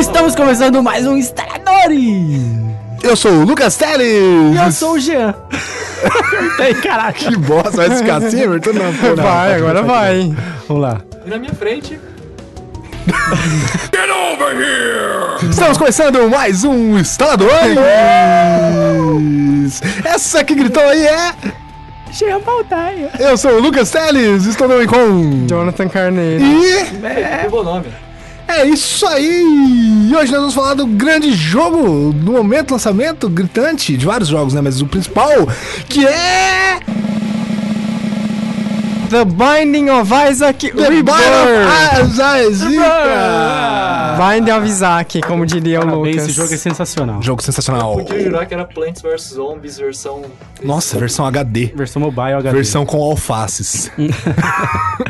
Estamos começando mais um Instaladores! Eu sou o Lucas Teles! E eu sou o Jean. Tem caraca. Que bosta, vai ficar assim, Everton? Não, pô, não. Vai, agora vai. Vamos lá. E na minha frente, Estamos começando mais um Instaladores! Essa que gritou aí é... Jean Baldaia. Eu sou o Lucas Teles, estou também com... Jonathan Carneiro. E... é bom nome. É isso aí! E hoje nós vamos falar do grande jogo do momento lançamento, gritante, de vários jogos, né? Mas o principal, que é... The Binding of Isaac The Rebirth. Battle of Isaac! Binding of Isaac, como diria o Lucas. esse jogo é sensacional. Jogo sensacional. Podia jurar que era Plants vs Zombies versão. Nossa, versão HD. Versão mobile HD. Versão com alfaces.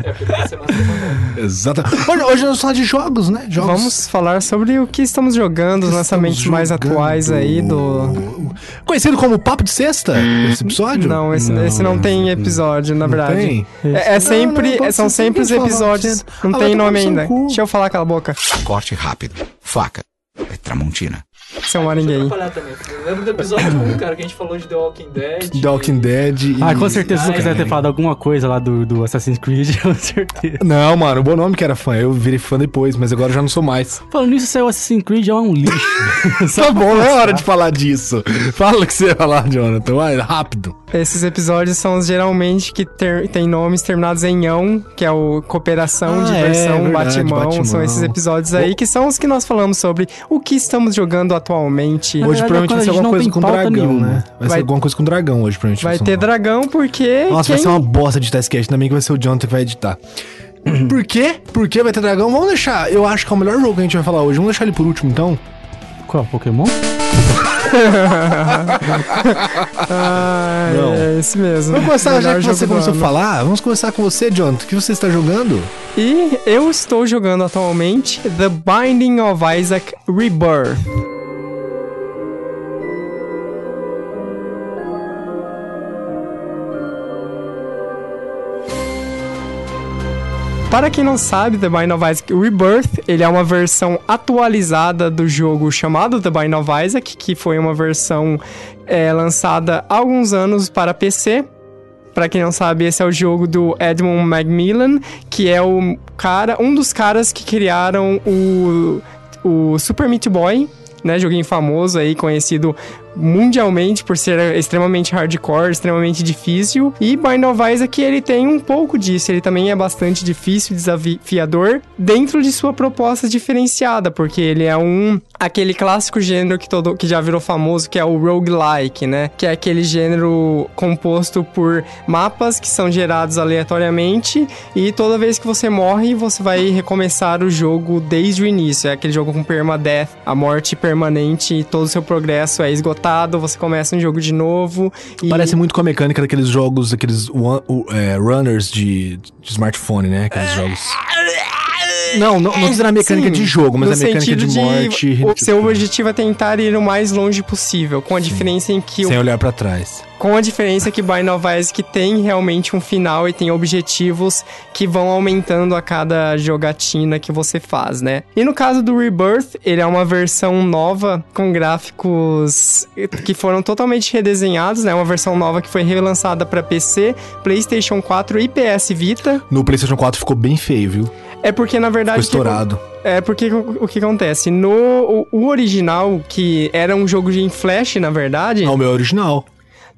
É, mais demorado. Exato. Hoje, hoje nós vamos falar de jogos, né? Jogos. Vamos falar sobre o que estamos jogando, os lançamentos Estamos mais jogando. atuais aí do... Conhecido como Papo de Sexta, esse episódio? Não, esse Não. esse não tem episódio, na verdade. tem? É, é sempre, Não, não, são sempre os episódios. Não Ah, tem nome ainda. Deixa eu falar cala a boca, Corte rápido. Faca. É Tramontina. Deixa eu ninguém. atrapalhar também. Eu lembro do episódio 1, cara, que a gente falou de The Walking Dead. The Walking Dead e... Ah, com certeza Lucas Ai, deve ter falado alguma coisa lá do, do Assassin's Creed, com certeza. Não, mano, o bom nome que era fã. Eu virei fã depois, mas agora eu já não sou mais. Falando nisso, saiu Assassin's Creed é um lixo. Tá bom, não é hora de falar disso. Fala o que você ia falar, Jonathan. Vai, rápido. Esses episódios são os geralmente que ter, tem nomes terminados em ão, que é o cooperação, Ah, diversão, é, verdade, batimão. batimão. São esses episódios aí que são os que nós falamos sobre o que estamos jogando atualmente. Na Hoje verdade, provavelmente vai ser alguma coisa com dragão, nenhuma. né? Vai, Vai- ser alguma coisa com dragão hoje, provavelmente. Vai ter dragão porque. Nossa, quem... vai ser uma bosta de Testcast. Ainda bem que vai ser o Jonathan que vai editar. Por quê? Por que vai ter dragão? Vamos deixar. Eu acho que é o melhor jogo que a gente vai falar hoje. Vamos deixar ele por último, então. Qual? Pokémon? Ah, Não. é esse mesmo. Vamos começar, já que você começou a falar, vamos começar com você, Jonathan. O que você está jogando? E eu estou jogando atualmente The Binding of Isaac Rebirth. Para quem não sabe, The Binding of Isaac Rebirth, ele é uma versão atualizada do jogo chamado The Binding of Isaac, que foi uma versão é, lançada há alguns anos para PC. Pra quem não sabe, esse é o jogo do Edmund Macmillan, que é o cara, um dos caras que criaram o, o Super Meat Boy, né? Joguinho famoso aí, conhecido mundialmente por ser extremamente hardcore, extremamente difícil. E Bind of Isaac, ele tem um pouco disso, ele também é bastante difícil, desafiador, dentro de sua proposta diferenciada, porque ele é um aquele clássico gênero que todo que já virou famoso, que é o roguelike, né? Que é aquele gênero composto por mapas que são gerados aleatoriamente e toda vez que você morre, você vai recomeçar o jogo desde o início. É aquele jogo com permadeath, a morte permanente e todo o seu progresso é esgotado, você começa um jogo de novo e Parece muito com a mecânica daqueles jogos, aqueles one- é, runners de, de smartphone, né? Aqueles jogos. Não, não, não dizer a mecânica Sim, de jogo, mas a mecânica de, morte. O seu objetivo é tentar ir o mais longe possível, com a diferença em que o Sem olhar pra trás. Com a diferença que Bind of Isaac tem realmente um final e tem objetivos que vão aumentando a cada jogatina que você faz, né? E no caso do Rebirth, ele é uma versão nova com gráficos que foram totalmente redesenhados, né? Uma versão nova que foi relançada para PC, PlayStation 4 e PS Vita. No PlayStation 4 ficou bem feio, viu? É porque na Ficou verdade estourado. é porque o, o que acontece no o, original que era um jogo de em flash, na verdade, É o meu original.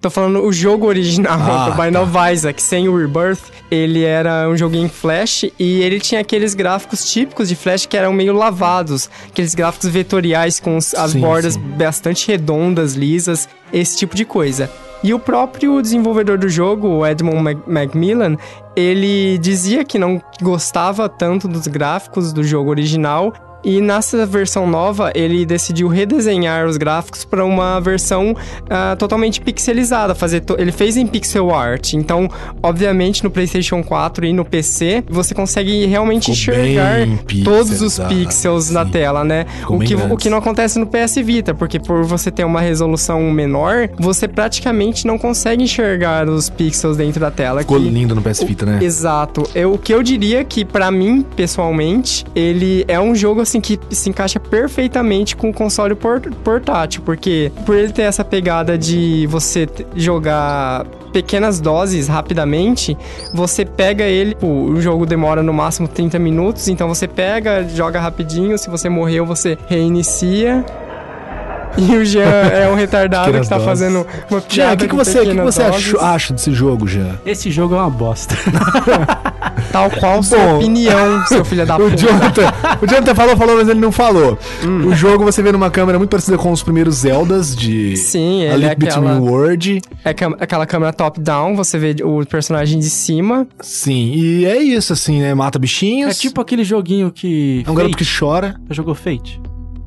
Tô falando o jogo original Ah, do Bind tá. of Isaac, sem o Rebirth. Ele era um joguinho em Flash e ele tinha aqueles gráficos típicos de Flash que eram meio lavados. Aqueles gráficos vetoriais com as Sim, bordas sim. bastante redondas, lisas, esse tipo de coisa. E o próprio desenvolvedor do jogo, o Edmund Mac- Macmillan, ele dizia que não gostava tanto dos gráficos do jogo original E nessa versão nova, ele decidiu redesenhar os gráficos para uma versão ah, totalmente pixelizada. Fazer to- Ele fez em pixel art. Então, obviamente, no PlayStation 4 e no PC, você consegue realmente Ficou enxergar todos os pixels na sim. tela, né? Ficou O que, o que não acontece no PS Vita, porque por você ter uma resolução menor, você praticamente não consegue enxergar os pixels dentro da tela. Ficou que- lindo no PS Vita, né? Exato. Eu, o que eu diria que, pra mim, pessoalmente, ele é um jogo, assim, assim que se encaixa perfeitamente com o console por- portátil, porque por ele ter essa pegada de você jogar pequenas doses rapidamente, você pega ele, tipo, o jogo demora no máximo 30 minutos, então você pega, joga rapidinho, se você morreu, você reinicia. E o Jean é um retardado que tá doses. fazendo uma Jean, piada o que, que você, o que você achou- acha desse jogo, Jean? Esse jogo é uma bosta. Tal qual sua Bom, opinião, seu filho da O puta. Jonathan, o Jonathan falou, falou, mas ele não falou. O jogo você vê numa câmera muito parecida com os primeiros Zeldas de Sim, A ele é Link Between aquela, World. é aquela câmera top-down, você vê o personagem de cima. Sim, e é isso, assim, né? Mata bichinhos. É tipo aquele joguinho que. É um garoto Fate. que chora. Já jogou Fate?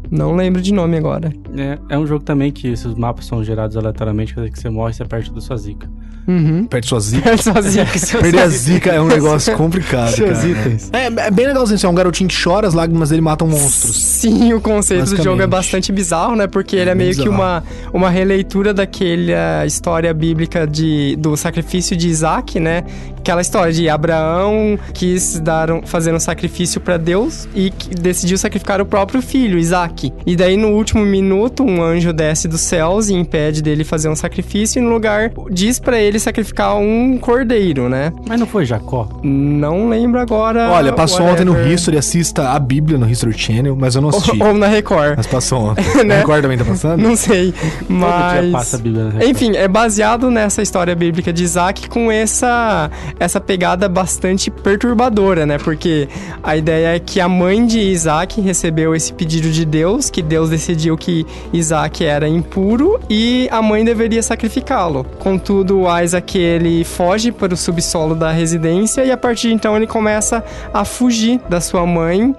Não lembro de nome agora. É, é um jogo também que esses mapas são gerados aleatoriamente, vez que você morre, você perde toda sua zica. Uhum. Perde sua zica. É sozinho. Perder a zica é um negócio complicado, Seus cara. itens. É, é bem legalzinho, assim, é um garotinho que chora, as lágrimas dele matam monstros. Sim, o conceito do jogo é bastante bizarro, né? Porque ele é meio que bizarro. uma, uma releitura daquela história bíblica de, do sacrifício de Isaac, né? Aquela história de Abraão quis dar um, fazer um sacrifício pra Deus e que decidiu sacrificar o próprio filho, Isaac. E daí, no último minuto, um anjo desce dos céus e impede dele fazer um sacrifício e, no lugar, diz pra ele sacrificar um cordeiro, né? Mas não foi Jacó? Não lembro agora. Olha, passou ontem no whatever. History, assista a Bíblia no History Channel, mas eu não assisti. Ou, ou na Record. Mas passou ontem. Né? Record também tá passando? Não sei, Todo mas... dia passa a Bíblia na Record. Enfim, é baseado nessa história bíblica de Isaac com essa, essa pegada bastante perturbadora, né? Porque a ideia é que a mãe de Isaac recebeu esse pedido de Deus, que Deus decidiu que Isaac era impuro e a mãe deveria sacrificá-lo. Contudo, o Isaac ele foge para o subsolo da residência e a partir de então ele começa a fugir da sua mãe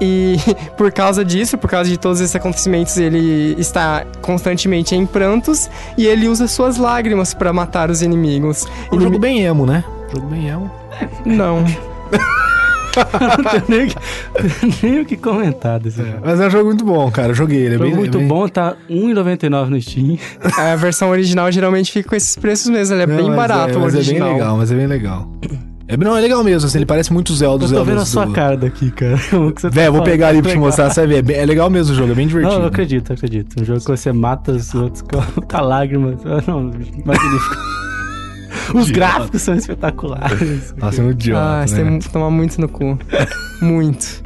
e por causa disso, por causa de todos esses acontecimentos, ele está constantemente em prantos e ele usa suas lágrimas para matar os inimigos. Um Inimi- jogo bem emo, né? Jogo bem emo. Não. não tenho nem, nem o que comentar desse jogo. Mas é um jogo muito bom, cara. Eu joguei ele. É Jogo bem, muito é bem... bom, tá R$1,99 no Steam. A versão original geralmente fica com esses preços mesmo, ele é Não, bem barato é, o mas original. é bem legal, mas é bem legal. É, não, é legal mesmo, assim, ele parece muito Zelda. Eu Zelda tô vendo a sua cara daqui, cara. Como que você tá Véi, eu vou pegar ali pra te mostrar, você vai ver. É, é legal mesmo o jogo, é bem divertido. Não, eu acredito, eu acredito. Um jogo que você mata os outros com, com a lágrima. Não, magnífico. Os gráficos são espetaculares. Nossa, é um idiota, Ah, você né? tem que tomar muito no cu. muito.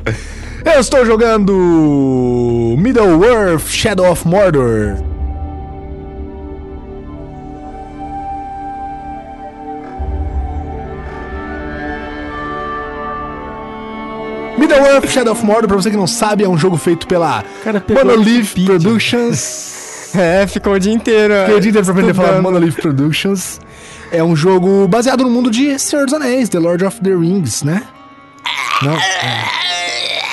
Eu estou jogando Middle-earth Shadow of Mordor. Middle-earth Shadow of Mordor, pra você que não sabe, é um jogo feito pela Monolith. Productions. É, ficou o dia inteiro. Fiquei o dia inteiro pra aprender a falar. Monolith Productions. É um jogo baseado no mundo de Senhor dos Anéis, The Lord of the Rings, né? Não?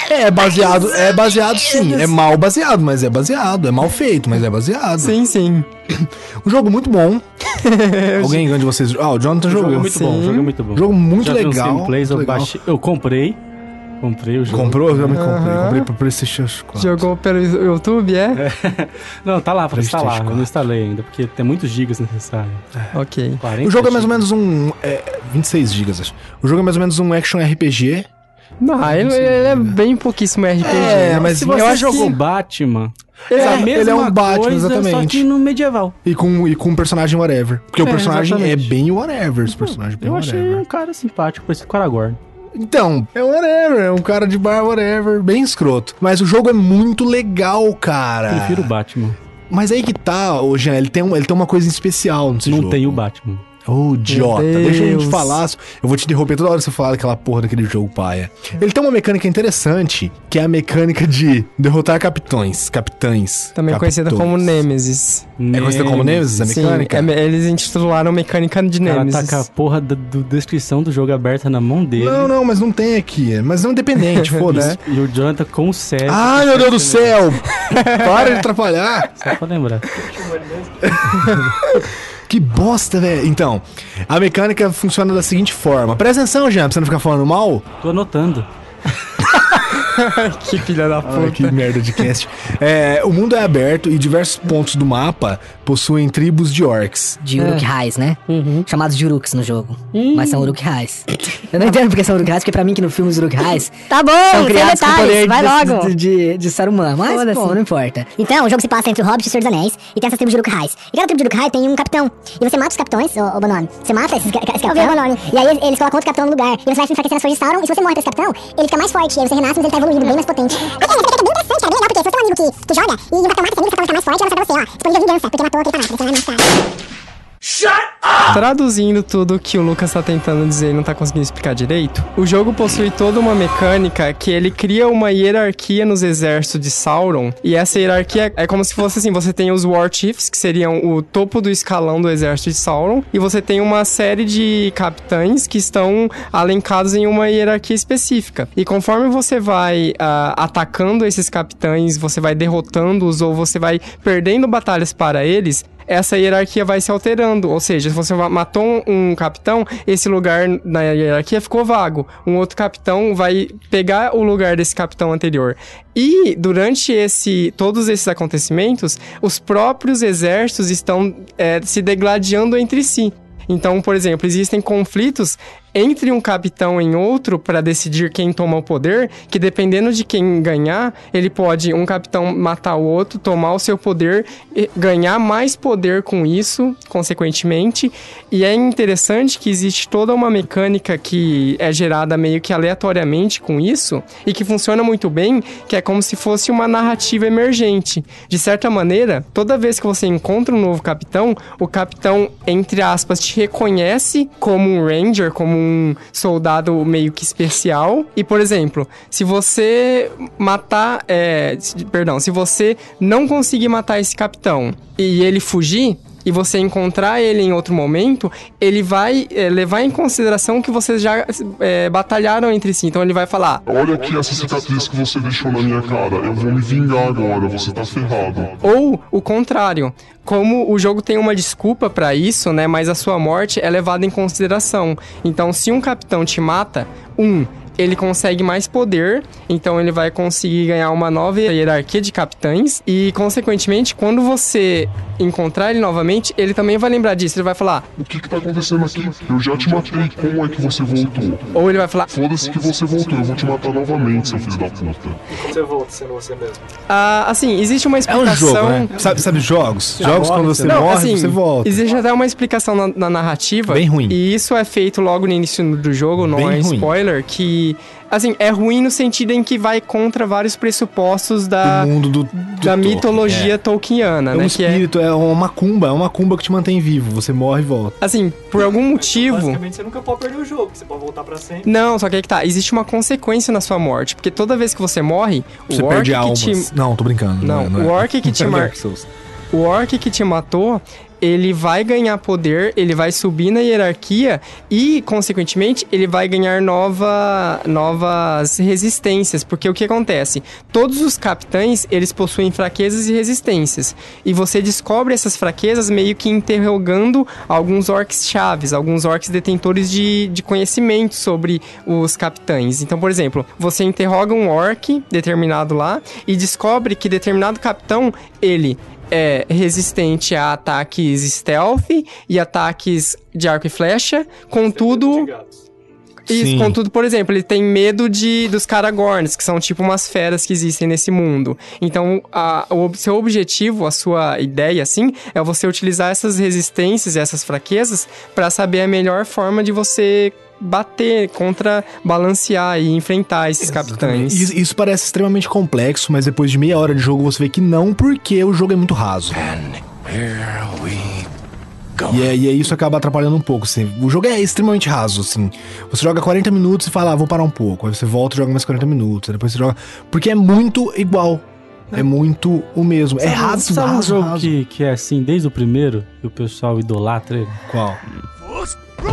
É, é baseado, é baseado sim. É mal baseado, mas é baseado. É mal feito, mas é baseado. Sim, sim. Um jogo muito bom. Alguém de vocês. Ah, o Jonathan jogo jogou. é muito Sim. bom, jogo é muito bom. Jogo muito Já legal. eu, muito legal. baixei, eu comprei. Comprei o jogo. Comprou? Eu também comprei. Aham. Comprei pro PlayStation 4. Jogou pelo YouTube, é? Não, tá lá pra instalar. Eu 4. não instalei ainda, porque tem muitos gigas necessários. Ok. 40 O jogo é mais ou gigas. menos um. É, 26 GB, acho. O jogo é mais ou menos um action RPG. Não, ele, ele é bem pouquíssimo RPG. É, né? mas Se eu você acho jogou que- Batman, É, a mesma ele é um Batman, coisa, Só exatamente. que no medieval. E com, e com um personagem whatever. Porque o É, personagem exatamente. é bem whatever, esse personagem é bem Eu achei whatever. um cara simpático, parecido com o Aragorn. Então, é whatever, é um cara de bar whatever, bem escroto. Mas o jogo é muito legal, cara. Prefiro o Batman. Mas aí que tá, ô Jean, ele tem, um, ele tem uma coisa especial nesse não jogo. tem o Batman. Ô, idiota, Meu deixa a gente Deus. falar. Eu vou te interromper toda hora que você falar daquela porra daquele jogo, paia. Ele tem uma mecânica interessante, que é a mecânica de derrotar capitães. Capitães. Também conhecida capitões. como Nemesis. É conhecida como Nemesis, a Sim, mecânica? é me- eles intitularam mecânica de Nemesis. tá com a porra da do descrição do jogo aberta na mão dele. Não, não, mas não tem aqui. Mas não é independente, foda-se. E o Jonathan com o. Ai, meu Deus do céu! Para de atrapalhar! Só pra lembrar. Que bosta, velho. Então, a mecânica funciona da seguinte forma. Presta atenção, Jean, pra você não ficar falando mal. Tô anotando. que filha da Ai, que puta. merda de cast. É, o mundo é aberto e diversos pontos do mapa possuem tribos de orcs. De Uruk-hais, né? Chamados de Uruks no jogo. Hum. Mas são Uruk-hais. Eu não entendo porque são Uruk-hais, porque pra mim que no filme os Uruk-hais Tá bom, são criados com detalhes, poder vai de, logo. de, de, de Saruman. Mas, bom, não importa. Então, o jogo se passa entre o Hobbit e o Senhor dos Anéis, e tem essas tribos de Uruk-hais. E cada tribo de Uruk-hai tem um capitão. E você mata os capitões, ô, ô Bononi. Você mata esses, ca- esse capitão, e aí eles, eles colocam outro capitão no lugar. E você vai enfraquecendo as forças de Sauron, e se você morre pra esse capitão, ele fica mais forte. E aí você renasce, mas ele tá evoluído, bem mais potente. Assim, essa mecânica é bem interessante, cara, bem legal, porque se você é um amigo que, que joga, e capitão mata esse você tá mais forte, ela vai pra você, ó. Disponível vingança, porque matou aquele fanático, você vai matar. Traduzindo tudo que o Lucas tá tentando dizer e não tá conseguindo explicar direito, o jogo possui toda uma mecânica que ele cria uma hierarquia nos exércitos de Sauron, e essa hierarquia é como se fosse assim, você tem os War Chiefs, que seriam o topo do escalão do exército de Sauron, e você tem uma série de capitães que estão alencados em uma hierarquia específica. E conforme você vai ah, atacando esses capitães, você vai derrotando-os ou você vai perdendo batalhas para eles, essa hierarquia vai se alterando. Ou seja, se você matou um, um capitão, esse lugar na hierarquia ficou vago. Um outro capitão vai pegar o lugar desse capitão anterior. E durante esse, todos esses acontecimentos, os próprios exércitos estão é, se degladiando entre si. Então, por exemplo, existem conflitos entre um capitão e outro para decidir quem toma o poder, que dependendo de quem ganhar, ele pode um capitão matar o outro, tomar o seu poder, ganhar mais poder com isso, consequentemente. E é interessante que existe toda uma mecânica que é gerada meio que aleatoriamente com isso e que funciona muito bem, que é como se fosse uma narrativa emergente. De certa maneira, toda vez que você encontra um novo capitão, o capitão, entre aspas, te reconhece como um ranger, como um soldado meio que especial. E, por exemplo, se você matar. é, perdão, se você não conseguir matar esse capitão e ele fugir. E você encontrar ele em outro momento, ele vai é, levar em consideração que vocês já é, batalharam entre si. Então ele vai falar: Olha aqui essa cicatriz que você deixou na minha cara. Eu vou me vingar agora, você tá ferrado. Ou o contrário, como o jogo tem uma desculpa pra isso, né? Mas a sua morte é levada em consideração. Então, se um capitão te mata, um ele consegue mais poder, então ele vai conseguir ganhar uma nova hierarquia de capitães e, consequentemente, quando você encontrar ele novamente, ele também vai lembrar disso. Ele vai falar, O que que tá acontecendo aqui? Eu já te matei, como é que você voltou? ou ele vai falar, Foda-se que você voltou, eu vou te matar novamente, seu filho da puta. Você volta sendo você mesmo. ah, assim, existe uma É um explicação. jogo, né? Sabe, sabe jogos? Jogos quando você você Não, morre, assim, você volta. Existe até uma explicação na, na narrativa. Bem ruim. E isso é feito logo no início do jogo, não Bem é ruim. spoiler, que. Assim, é ruim no sentido em que vai contra vários pressupostos da, Do mundo do, do da Tolkien, mitologia é. tolkiana, É um né? Que é. espírito, é uma cumba, é uma cumba que te mantém vivo. Você morre e volta. Assim, por algum motivo. Basicamente, você nunca pode perder o jogo, você pode voltar pra sempre. Não, só que aí que tá. Existe uma consequência na sua morte. Porque toda vez que você morre, Você o orc perde que almas. te. Não, tô brincando. Não, é- é. o orc que te Não O orc que te matou, ele vai ganhar poder, ele vai subir na hierarquia e, consequentemente, ele vai ganhar nova, novas resistências. Porque o que acontece? Todos os capitães, eles possuem fraquezas e resistências. E você descobre essas fraquezas meio que interrogando alguns orcs chaves, alguns orcs detentores de, de conhecimento sobre os capitães. Então, por exemplo, você interroga um orc determinado lá e descobre que determinado capitão, ele é resistente a ataques stealth e ataques de arco e flecha, contudo... Isso, Sim. contudo, por exemplo, ele tem medo de dos Karagorns, que são tipo umas feras que existem nesse mundo. Então, a- o seu objetivo, a sua ideia, assim, é você utilizar essas resistências e essas fraquezas para saber a melhor forma de você bater contra, balancear e enfrentar esses capitães. Isso, isso parece extremamente complexo, mas depois de meia hora de jogo você vê que não, porque o jogo é muito raso. E é, e é isso acaba atrapalhando um pouco, assim. O jogo é extremamente raso, assim. Você joga 40 minutos e fala, ah, vou parar um pouco. Aí você volta e joga mais 40 minutos. Aí depois você joga. Porque é muito igual. É muito o mesmo. É Sabe- raso, Sabe um raso, jogo raso. que, que é assim desde o primeiro? E o pessoal idolatra ele? Qual?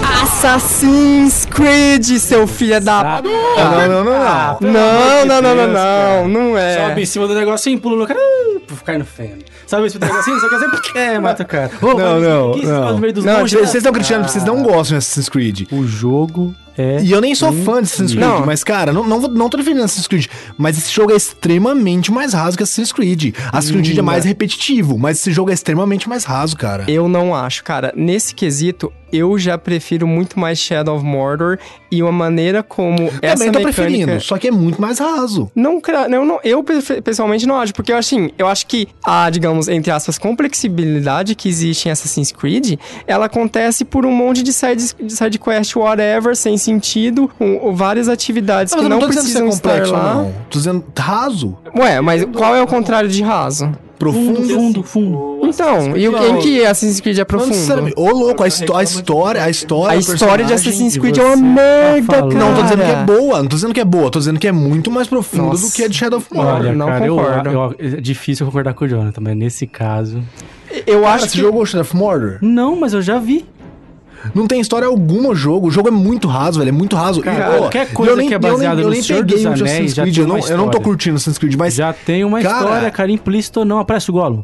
Assassin's Creed, seu filho da... Ah, não, não, não, não. Ah, Não, não, não, não, não, não é. Sobe em cima do negocinho, pula no cara, ah, puf, cai no feno. Sobe em cima do negocinho, só quer dizer, é, mata o cara. Não, mas não, que não. Não, vocês vocês estão criticando, porque vocês não gostam de Assassin's Creed. O jogo é. E eu nem sou fã de Assassin's Creed, Não. mas, cara, não, não, não tô defendendo Assassin's Creed, mas esse jogo é extremamente mais raso que Assassin's Creed. Assassin's Creed é mais repetitivo, mas esse jogo é extremamente mais raso, cara. Eu não acho, cara. Nesse quesito, eu já prefiro muito mais Shadow of Mordor e uma maneira como essa Também tô mecânica... preferindo, só que é muito mais raso. Não, eu, não, eu pe- pessoalmente não acho, porque eu assim, eu acho que a, digamos, entre aspas, complexibilidade que existe em Assassin's Creed, ela acontece por um monte de side, de side quest whatever, sem sentido, um- várias atividades Não, que mas eu não, não tô dizendo que precisam isso é estar complexo ou lá. não. Tô dizendo raso, Ué, mas qual é o contrário de raso? profundo. Fundo, fundo. O Então, e o em que Assassin's Creed é profundo? Ô, louco, a, histó- a história, a história, A história de Assassin's Creed é uma tá merda, falando- cara. Não, tô dizendo que é boa, não tô dizendo que é boa, tô dizendo que é muito mais profundo Nossa. do que a de Shadow of Mordor. Olha, não cara, eu, concordo. eu- é difícil concordar com o Jonathan, mas nesse caso. Eu Cara, acho você que... jogou Shadow of Mordor? Não, mas eu já vi. Não tem história alguma o jogo. O jogo é muito raso, velho. É muito raso. E, Cara, pô, qualquer eu coisa nem- que é eu nem- baseada eu no nem Senhor peguei dos o Anéis, Assassin's Creed, eu não, eu não tô curtindo Assassin's Creed, mas Já tem uma Cara- história, cara, implícita ou não. Aparece o Gollum.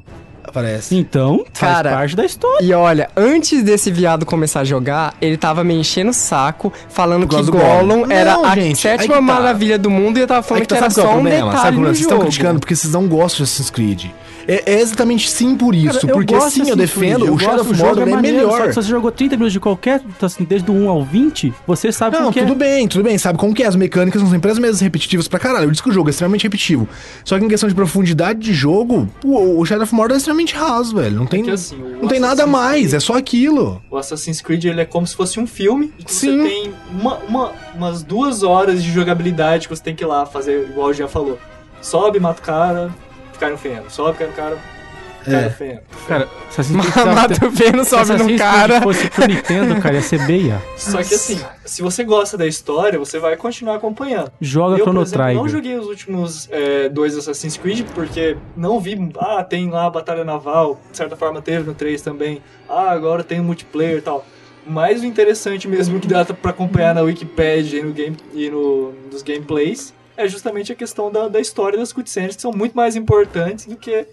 Aparece. Então, Cara, faz parte da história. E olha, antes desse viado começar a jogar, ele tava me enchendo o saco, falando que Gollum Gollum. era Não, a gente, aí sétima que tá. maravilha do mundo e eu tava falando Aí que, tá, era sabe qual é só o um problema? Sabe detalhe qual é? no Vocês estão jogo. criticando porque vocês não gostam de Assassin's Creed. É, é exatamente sim por isso. Cara, eu porque gosto sim, eu Assassin's defendo. Eu o Shadow gosto, of jogo Mordor é, maneiro, Só melhor. que se você jogou 30 minutos de qualquer, assim, desde o 1 ao 20, você sabe Não, como que tudo é. bem, tudo bem. Sabe como que é? As mecânicas são sempre as mesmas repetitivas pra caralho. Eu disse que o jogo é extremamente repetitivo. Só que em questão de profundidade de jogo, o, o Shadow of Mordor é extremamente raso, velho. Não tem, que assim, não tem nada mais, Creed- é só aquilo. O Assassin's Creed ele é como se fosse um filme e que Sim. você tem uma, uma- umas duas horas de jogabilidade que você tem que ir lá fazer, igual o Jean falou. Sobe, mata o cara, cai no feno. Sobe, cai no cara, cai É. Cara, Assassin's Creed precisava Mata o se sobe no cara. fosse pro Nintendo, cara, ia ser beia. Só que assim, se você gosta da história, você vai continuar acompanhando. Joga eu, Chrono exemplo, não Trigger. joguei os últimos é, dois Assassin's Creed porque não vi, ah, tem lá a Batalha Naval, de certa forma teve no 3 também, ah, agora tem o multiplayer e tal. Mas o interessante mesmo que dá pra acompanhar na Wikipedia e no, game, e no nos gameplays é justamente a questão da, da história das cutscenes, que são muito mais importantes do que,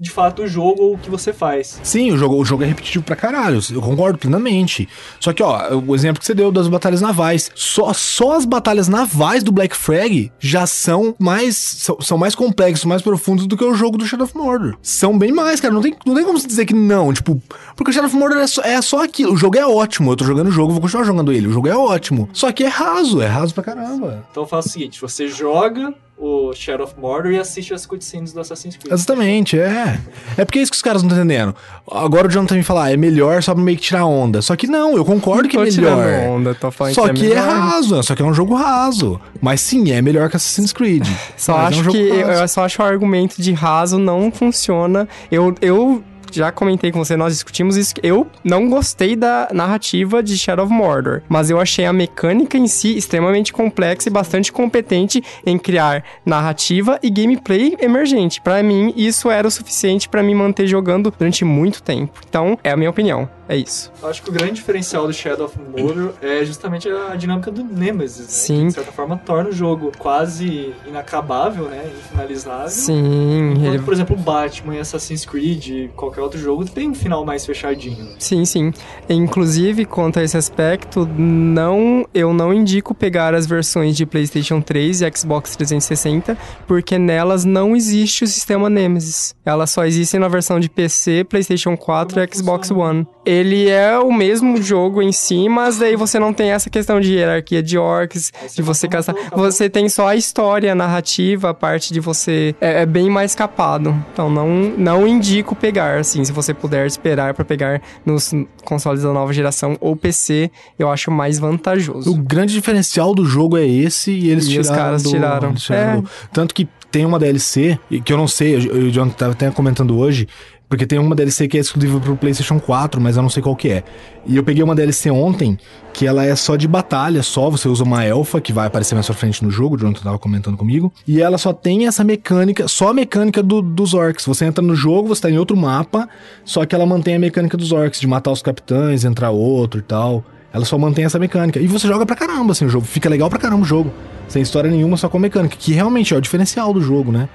de fato, o jogo ou o que você faz. Sim, o jogo, o jogo é repetitivo pra caralho, eu concordo plenamente. Só que, ó, o exemplo que você deu das batalhas navais, só, só as batalhas navais do Black Flag já são mais são, são mais complexos, mais profundos do que o jogo do Shadow of Mordor. São bem mais, cara, não tem, não tem como se dizer que não, tipo, porque o Shadow of Mordor é só, é só aquilo, o jogo é ótimo, eu tô jogando o jogo, vou continuar jogando ele, o jogo é ótimo. Só que é raso, é raso pra caramba. Então eu faço o seguinte, você joga o Shadow of Mordor e assiste as cutscenes do Assassin's Creed. Exatamente, é. É porque é isso que os caras não estão entendendo. Agora o Jonathan me falar, ah, é melhor só pra meio que tirar onda. Só que não, eu concordo que é melhor. onda, tô falando Só que é, melhor. raso, só que é um jogo raso. Mas sim, é melhor que Assassin's Creed. Só Mas é um acho que eu só acho o argumento de raso não funciona. Eu, eu já comentei com você, nós discutimos isso. Eu não gostei da narrativa de Shadow of Mordor, mas eu achei a mecânica em si extremamente complexa e bastante competente em criar narrativa e gameplay emergente. Pra mim, isso era o suficiente pra me manter jogando durante muito tempo. Então, é a minha opinião. É isso. Eu acho que o grande diferencial do Shadow of Mordor é justamente a dinâmica do Nemesis. né? Sim. Que, de certa forma, torna o jogo quase inacabável, né? Infinalizável. Sim, Enquanto, ele por exemplo, Batman e Assassin's Creed e qualquer outro jogo tem um final mais fechadinho. Sim, sim. Inclusive, quanto a esse aspecto, não, eu não indico pegar as versões de PlayStation 3 e Xbox 360, porque nelas não existe o sistema Nemesis. Elas só existem na versão de PC, PlayStation 4 Como é e Xbox? One. Ele é o mesmo jogo em si, mas daí você não tem essa questão de hierarquia de orcs, de você caçar. Você tem só a história, a narrativa, a parte de você. É, é bem mais capado. Então não, não indico pegar, assim. Se você puder esperar pra pegar nos consoles da nova geração ou PC, eu acho mais vantajoso. O grande diferencial do jogo é esse e eles E tiraram. os caras do- tiraram. É. do- Tanto que tem uma DLC, e que eu não sei, o John tava até comentando hoje, porque tem uma DLC que é exclusiva pro PlayStation 4, mas eu não sei qual que é. E eu peguei uma DLC ontem, que ela é só de batalha, só você usa uma elfa, que vai aparecer mais pra frente no jogo, o Jonathan tava comentando comigo, e ela só tem essa mecânica, só a mecânica do- dos orcs. Você entra no jogo, você tá em outro mapa, só que ela mantém a mecânica dos orcs, de matar os capitães, entrar outro e tal. Ela só mantém essa mecânica. E você joga pra caramba, assim, o jogo. Fica legal pra caramba o jogo. Sem história nenhuma, só com mecânica. Que realmente é o diferencial do jogo, né?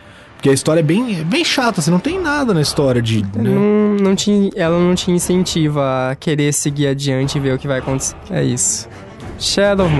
Porque a história é bem, bem chata, assim, não tem nada na história de. Né? Não, não te, ela não te incentiva a querer seguir adiante e ver o que vai acontecer. É isso. Shadow of.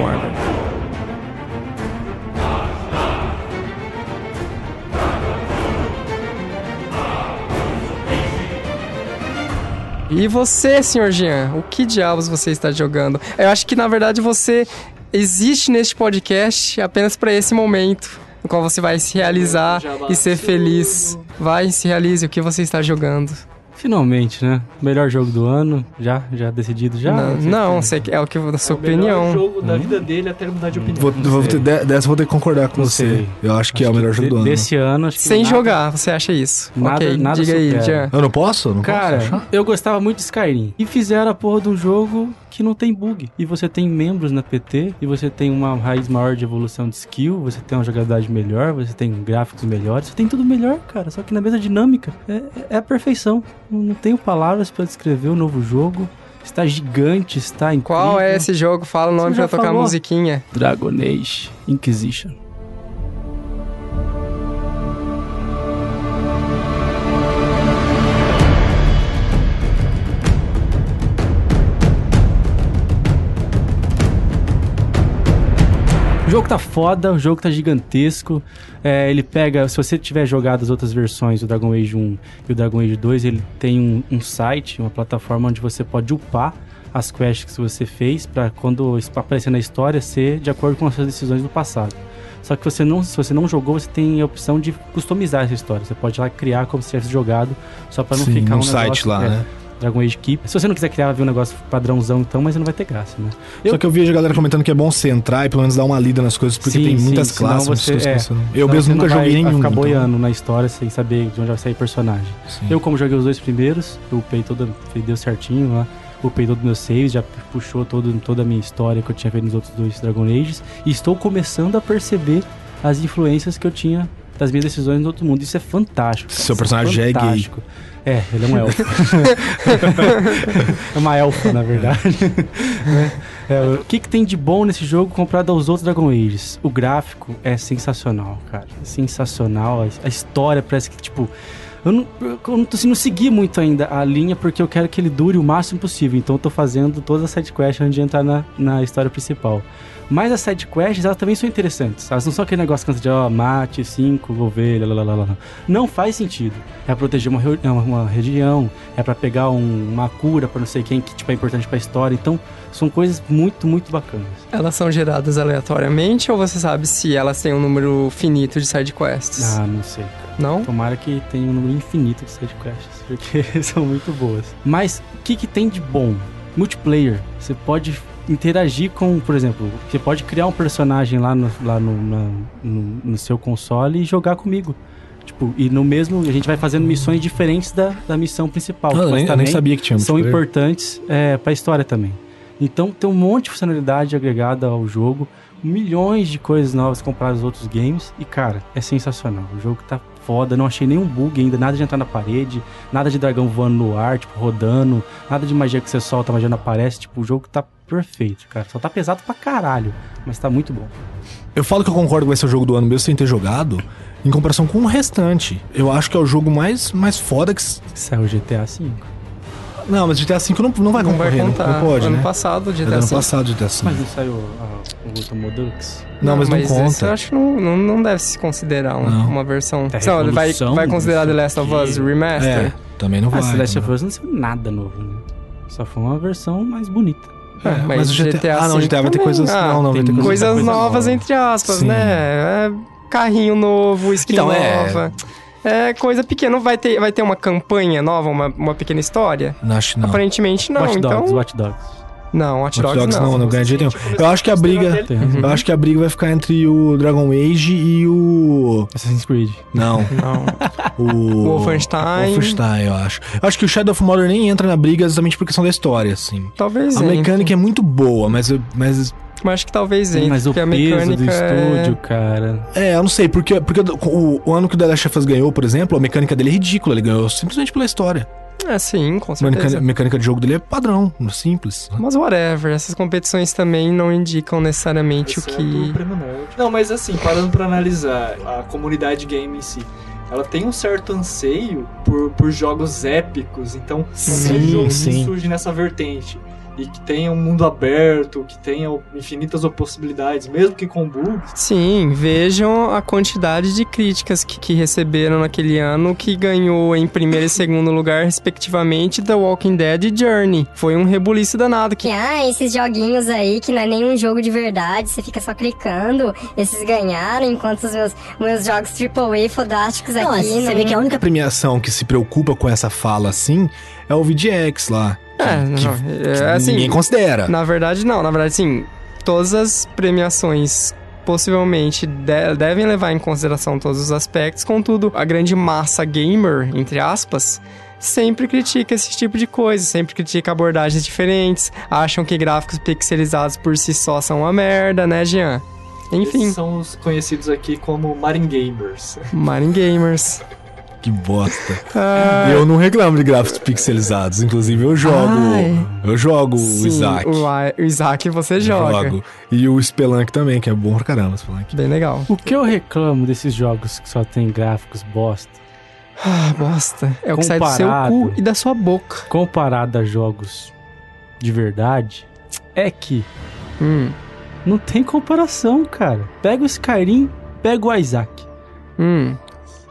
E você, senhor Jean, o que diabos você está jogando? Eu acho que na verdade você existe neste podcast apenas para esse momento, no qual você vai se realizar e ser feliz. Vai, se realize o que você está jogando. Finalmente, né? Melhor jogo do ano, já, já decidido já. não, não, tem- você é o que da sua É o melhor opinião. jogo da vida dele até mudar de opinião. Vou, vou ter- de- dessa eu vou ter que concordar com Não você. sei. Eu acho que é o melhor jogo de- do ano. Desse ano, acho que Sem nada- jogar, você acha isso? Nada- ok, nada diga aí. Jean. Eu não posso? Não Cara, posso achar? eu gostava muito de Skyrim. E fizeram a porra de um jogo que não tem bug. E você tem membros na PT, e você tem uma raiz maior de evolução de skill, você tem uma jogabilidade melhor, você tem gráficos melhores, você tem tudo melhor, cara. Só que na mesma dinâmica. É, é a perfeição. Não, tenho palavras pra descrever o novo jogo. Está gigante, está incrível. Qual é esse jogo? Fala o nome eu tocar a musiquinha. Dragon Age Inquisition. Jogo tá foda, o jogo tá gigantesco. É, ele pega, se você tiver jogado as outras versões, o Dragon Age 1 e o Dragon Age 2, ele tem um, um site, uma plataforma onde você pode upar as quests que você fez pra quando aparecer na história ser de acordo com as suas decisões do passado. Só que você não, se você não jogou, você tem a opção de customizar essa história. Você pode lá criar como se tivesse jogado, só pra não Sim, ficar no um site lá, é, né? Dragon Age Keep. Se você não quiser criar, um negócio padrãozão então, mas não vai ter graça, né? Só que eu vi a galera comentando que é bom você entrar e pelo menos dar uma lida nas coisas, porque Sim, tem sim, muitas senão classes, muitas coisas é, que você não- Eu mesmo nunca joguei nenhum. ficar então. boiando na história sem saber de onde vai sair personagem. Sim. Eu, como joguei os dois primeiros, eu upei toda, deu certinho lá, upei todo o meu save, já puxou todo, toda a minha história que eu tinha feito nos outros dois Dragon Ages, e estou começando a perceber as influências que eu tinha das minhas decisões no outro mundo. Isso é fantástico. cara. Seu Isso personagem já é gay. É, ele é um elfo. é uma elfa, na verdade. É, o que, que tem de bom nesse jogo comparado aos outros Dragon Ages? O gráfico é sensacional, cara. Sensacional. A história parece que, tipo. Eu não, eu assim, não segui muito ainda a linha porque eu quero que ele dure o máximo possível. Então eu tô fazendo todas as sidequests antes de entrar na, na história principal. Mas as sidequests, elas também são interessantes. Elas não são aquele negócio você de, ó, mate cinco ovelhas, lá, lá, lá. Não faz sentido. É proteger uma, reu- uma, uma região, é pra pegar um- uma cura pra não sei quem que tipo, é importante pra história. Então, são coisas muito, muito bacanas. Elas são geradas aleatoriamente ou você sabe se elas têm um número finito de sidequests? Ah, não sei. Não? Tomara que tenha um número infinito de sidequests, porque são muito boas. Mas o que, que tem de bom? Multiplayer. Você pode interagir com, por exemplo, você pode criar um personagem lá no, lá no, na- no, no seu console e jogar comigo. Tipo, e no mesmo, a gente vai fazendo missões diferentes da, da missão principal. Ah, eu mas nem, nem também sabia que tinha são importantes é, para a história também. Então tem um monte de funcionalidade agregada ao jogo, milhões de coisas novas comparadas aos outros games e cara, é sensacional. O jogo tá foda, não achei nenhum bug ainda, nada de entrar na parede, nada de dragão voando no ar, tipo rodando, nada de magia que você solta, magia não aparece, tipo, o jogo tá perfeito, cara. Só tá pesado pra caralho, mas tá muito bom. Eu falo que eu concordo que vai ser o jogo do ano mesmo sem ter jogado, em comparação com o restante. Eu acho que é o jogo mais, mais foda que. Saiu o GTA V. Não, mas GTA V não, não vai Não vai concorrer, não, contar. não pode, ano né? passado, É do GTA ano V. passado GTA V. Mas não saiu a, o Ultra Modux? Não, mas não esse conta. eu acho que não, não, não deve se considerar um- Não. uma versão. Tá Não, ele vai, vai considerar The não Last of o Us. Remaster? É, também não Ah, vai. The Last of também. Us não saiu nada novo, né? Só foi uma versão mais bonita. É, É, mas, mas o GTA GTA Ah, não, V GTA vai ter também. coisas. Ah, não, não, vai tem ter coisas. Coisas coisa novas, nova. entre aspas, Sim. né? É carrinho novo, skin Então, é- nova. É... coisa pequena. Vai ter, vai ter uma campanha nova, uma, uma pequena história? Não, acho que não. Aparentemente não, Watch Dogs, então... Watch Dogs. Não, Watch Watch Dogs, Dogs não. não, não ganha de jeito nenhum. Eu acho que a briga. Eu acho que a briga vai ficar entre o Dragon Age e o. Assassin's Creed. Não. Não. O. Wolfenstein. Wolfenstein, eu acho. Eu acho que o Shadow of Mordor nem entra na briga exatamente por questão da história, assim. Talvez A entre. mecânica é muito boa, mas, eu- mas Mas acho que talvez entre, Mas o porque a peso mecânica do é- estúdio, cara. É, eu não sei, porque, porque o, o ano que o The Last of Us ganhou, por exemplo, a mecânica dele é ridícula. Ele ganhou simplesmente pela história. É, sim, com A certeza. mecânica, a mecânica de jogo dele é padrão, simples. Mas whatever, essas competições também não indicam necessariamente o Exceto que... Não, mas assim, parando pra analisar a comunidade game em si, ela tem um certo anseio por por, jogos épicos. Então, qualquer Sim, jogo sim. que surge nessa vertente e que tenha um mundo aberto, que tenha infinitas possibilidades, mesmo que com bugs, Sim, vejam a quantidade de críticas que, que receberam naquele ano, que ganhou em primeiro e segundo lugar, respectivamente, The Walking Dead e Journey. Foi um rebuliço danado. Que, Que, ah, esses joguinhos aí que não é nenhum jogo de verdade, você fica só clicando, esses ganharam, enquanto os meus, meus jogos AAA fodásticos Não, aqui... você não- vê que a única premiação que se preocupa com essa fala assim é o VGX lá. É, que, não, que é, assim, ninguém considera. Na verdade, não. Na verdade, sim. Todas as premiações possivelmente de- devem levar em consideração todos os aspectos, contudo, a grande massa gamer, entre aspas, sempre critica esse tipo de coisa, sempre critica abordagens diferentes, acham que gráficos pixelizados por si só são uma merda, né, Jean? Enfim, esses são os conhecidos aqui como Marin Gamers. Que bosta. Ah, Eu não reclamo de gráficos pixelizados. Inclusive, eu jogo. Ai. Eu jogo sim, o Isaac. O, I- o Isaac você Eu joga. Jogo. E o Spelunk também, que é bom pra caramba, Spelunk. Bem legal. O que eu reclamo desses jogos que só tem gráficos bosta, Ah, bosta. É o que sai do seu cu e da sua boca. comparado a jogos de verdade, é que Hum, não tem comparação, cara. Pega o Skyrim, pega o Isaac. hum.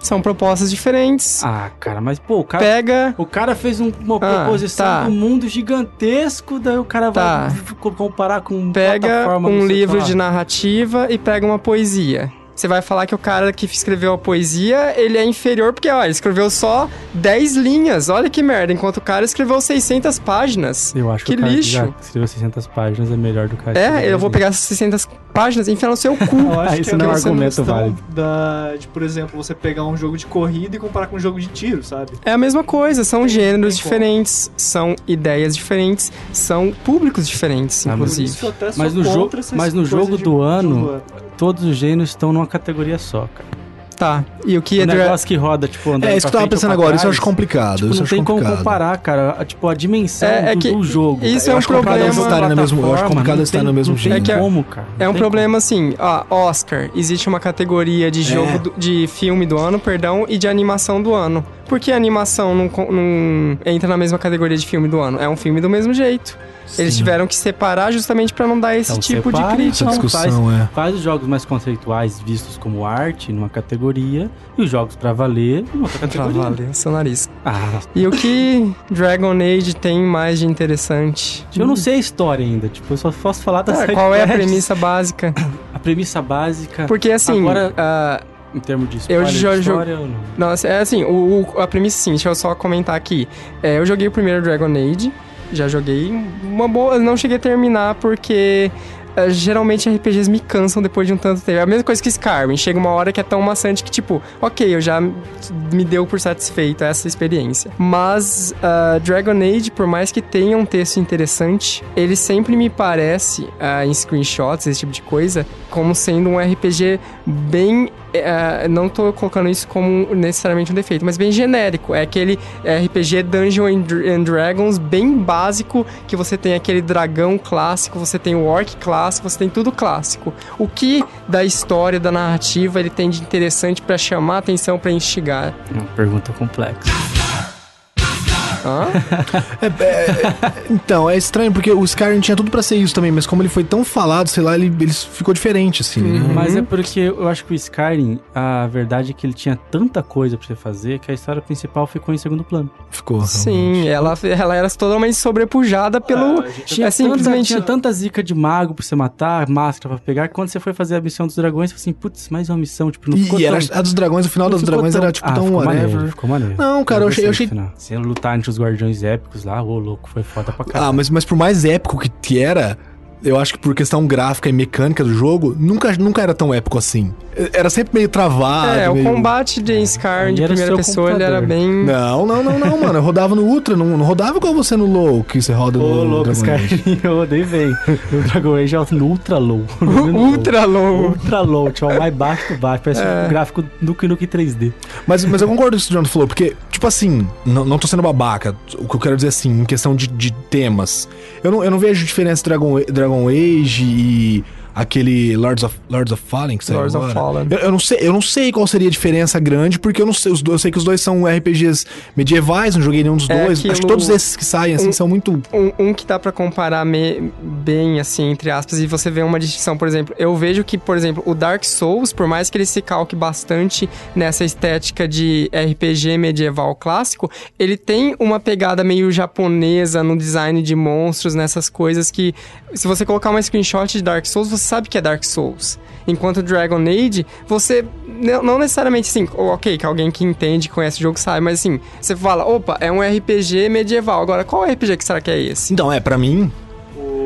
São propostas diferentes. Ah, cara, mas pô, o cara, Pega. o cara fez um- uma Ah, proposição tá. do mundo gigantesco, daí o cara Tá. vai co- comparar com Pega um livro de narrativa e pega uma poesia. Você vai falar que o cara que escreveu a poesia, ele é inferior porque, ó, ele escreveu só 10 linhas. Olha que merda. Enquanto o cara escreveu 600 páginas. Eu acho que, Que o cara lixo. que escreveu 600 páginas é melhor do que o cara É, eu vou 10. pegar essas 600 páginas e enfiar no seu cu. Eu acho Isso que não é um essa argumento válido. Da, de, por exemplo, você pegar um jogo de corrida e comparar com um jogo de tiro, sabe? É a mesma coisa, são gêneros tem como. diferentes, são ideias diferentes, são públicos diferentes, Ah, mas inclusive. Mas no essas mas no jogo do ano, jogo ano. Todos os gêneros estão numa categoria só, cara. Tá. E o que O é Dra- negócio que roda, tipo, andando É, isso que eu tava pensando agora. Isso eu trás, acho complicado. Tipo, não tem como complicado. comparar, cara. a- Tipo, a dimensão É- é do, que do jogo. isso é um problema- eles estarem na mesma- eu acho complicado tem- no mesmo não tem gênero. como, cara. É um problema assim, ó, Oscar, existe uma categoria de jogo, do- de filme do ano, perdão, e de animação do ano. Por que a animação não, não entra na mesma categoria de filme do ano? É um filme do mesmo jeito. Eles tiveram que separar justamente pra não dar esse Então, tipo separa, de crítica. Essa Então, discussão é. Faz os jogos mais conceituais vistos como arte numa categoria e os jogos pra valer numa outra Pra categoria. valer, seu nariz. Ah, E o que Dragon Age tem mais de interessante? eu não sei a história ainda, tipo, eu só posso falar da Ah, qual é a premissa básica? A premissa básica, Porque assim, Agora- ah, em termos de Eu já de jo- história, ou não? Nossa, é assim, o, o- a premissa sim, deixa eu só comentar aqui. É, eu joguei o primeiro Dragon Age, já joguei uma boa. Não cheguei a terminar porque. é, geralmente RPGs me cansam depois de um tanto tempo. É a mesma coisa que Skyrim. Chega uma hora que é tão maçante que, tipo, ok, eu já me deu por satisfeito essa experiência. Mas ah, Dragon Age, por mais que tenha um texto interessante, ele sempre me parece, ah, em screenshots, esse tipo de coisa, como sendo um RPG bem. Eh, não tô colocando isso como necessariamente um defeito, mas bem genérico. É aquele RPG Dungeon and Dr- and Dragons bem básico, que você tem aquele dragão clássico, você tem o orc clássico, você tem tudo clássico. O que da história, da narrativa, ele tem de interessante pra chamar a atenção, pra instigar? É uma pergunta complexa. Hã? Então, é estranho, porque o Skyrim tinha tudo pra ser isso também, mas como ele foi tão falado, sei lá, ele, ele ficou diferente, assim. né? Mas é porque eu acho que o Skyrim, a verdade é que ele tinha tanta coisa pra você fazer que a história principal ficou em segundo plano. Ficou. Sim, ela, ela era totalmente sobrepujada pelo. Ah, gente Tinha, é simplesmente. tanta, tinha tanta zica de mago pra você matar, máscara pra pegar, que quando você foi fazer a missão dos dragões, você falou assim, putz, mais uma missão, tipo, não ficou E era tão... a dos dragões, o final dos dragões tão- era tipo Ah, tão ficou whatever. Maneiro, ficou maneiro. Não, cara, eu achei- eu achei-. Você lutar entre os guardiões épicos lá, ô louco, foi foda pra caralho. Ah, mas, mas por mais épico que, que era, eu acho que por questão gráfica e mecânica do jogo, nunca, nunca era tão épico assim. Era sempre meio travado. É, o meio... combate de Skyrim Aí de o primeira pessoa, ele era computador. bem. Não, não, não, não, mano. Eu rodava no Ultra, não, não rodava igual você no Low, que você roda Ô, no louco, Dragon Age. Skyrim, eu odeio bem. O Dragon Age é no Ultra Low. Ultra low. Ultra Low, tipo, é o mais baixo do baixo. Parece É. um gráfico Nuke Nuke 3D. Mas, mas eu concordo com isso que o Jonathan falou, porque, tipo assim, não, não tô sendo babaca. O que eu quero dizer assim, em questão de, de temas. Eu não, eu não vejo diferença entre Dragon, Dragon Age e aquele Lords of, Lords of Fallen que saiu Lords of agora. Fallen. Eu, eu não sei, eu não sei qual seria a diferença grande, porque eu não sei, os dois, eu sei que os dois são RPGs medievais, não joguei nenhum dos É dois. Acho que aquilo- todos esses que saem, assim, um- são muito... Um, um que dá pra comparar me- bem, assim, entre aspas, e você vê uma distinção, por exemplo, eu vejo que, por exemplo, o Dark Souls, por mais que ele se calque bastante nessa estética de RPG medieval clássico, ele tem uma pegada meio japonesa no design de monstros, nessas coisas que, se você colocar uma screenshot de Dark Souls, você sabe que é Dark Souls. Enquanto Dragon Age, você não necessariamente assim, ok, que alguém que entende, conhece o jogo sabe, mas assim, você fala, opa, é um RPG medieval. Agora, qual RPG que será que é esse? Então, é, pra mim,